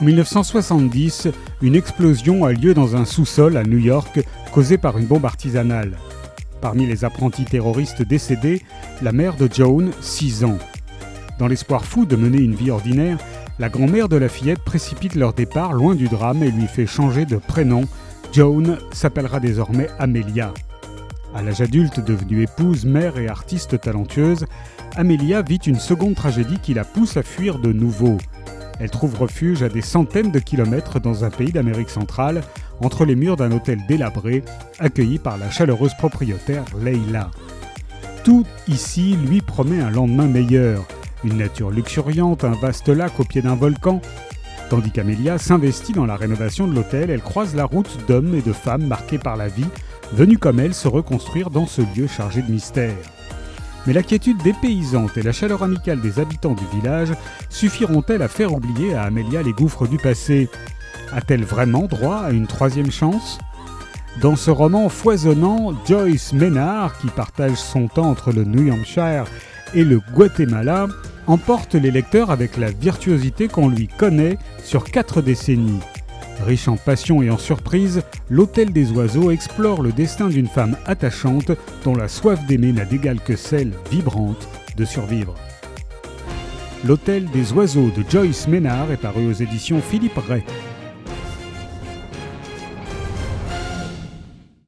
En 1970, une explosion a lieu dans un sous-sol à New York causée par une bombe artisanale. Parmi les apprentis terroristes décédés, la mère de Joan, 6 ans. Dans l'espoir fou de mener une vie ordinaire, la grand-mère de la fillette précipite leur départ loin du drame et lui fait changer de prénom. Joan s'appellera désormais Amelia. À l'âge adulte, devenue épouse, mère et artiste talentueuse, Amelia vit une seconde tragédie qui la pousse à fuir de nouveau. Elle trouve refuge à des centaines de kilomètres dans un pays d'Amérique centrale, entre les murs d'un hôtel délabré, accueilli par la chaleureuse propriétaire Leila. Tout ici lui promet un lendemain meilleur, une nature luxuriante, un vaste lac au pied d'un volcan. Tandis qu'Amelia s'investit dans la rénovation de l'hôtel, elle croise la route d'hommes et de femmes marqués par la vie, venus comme elle se reconstruire dans ce lieu chargé de mystère. Mais la quiétude dépaysante et la chaleur amicale des habitants du village suffiront-elles à faire oublier à Amelia les gouffres du passé? A-t-elle vraiment droit à une troisième chance? Dans ce roman foisonnant, Joyce Maynard, qui partage son temps entre le New Hampshire et le Guatemala, emporte les lecteurs avec la virtuosité qu'on lui connaît sur quatre décennies. Riche en passion et en surprise, l'Hôtel des Oiseaux explore le destin d'une femme attachante dont la soif d'aimer n'a d'égal que celle, vibrante, de survivre. L'Hôtel des Oiseaux de Joyce Ménard est paru aux éditions Philippe Ray.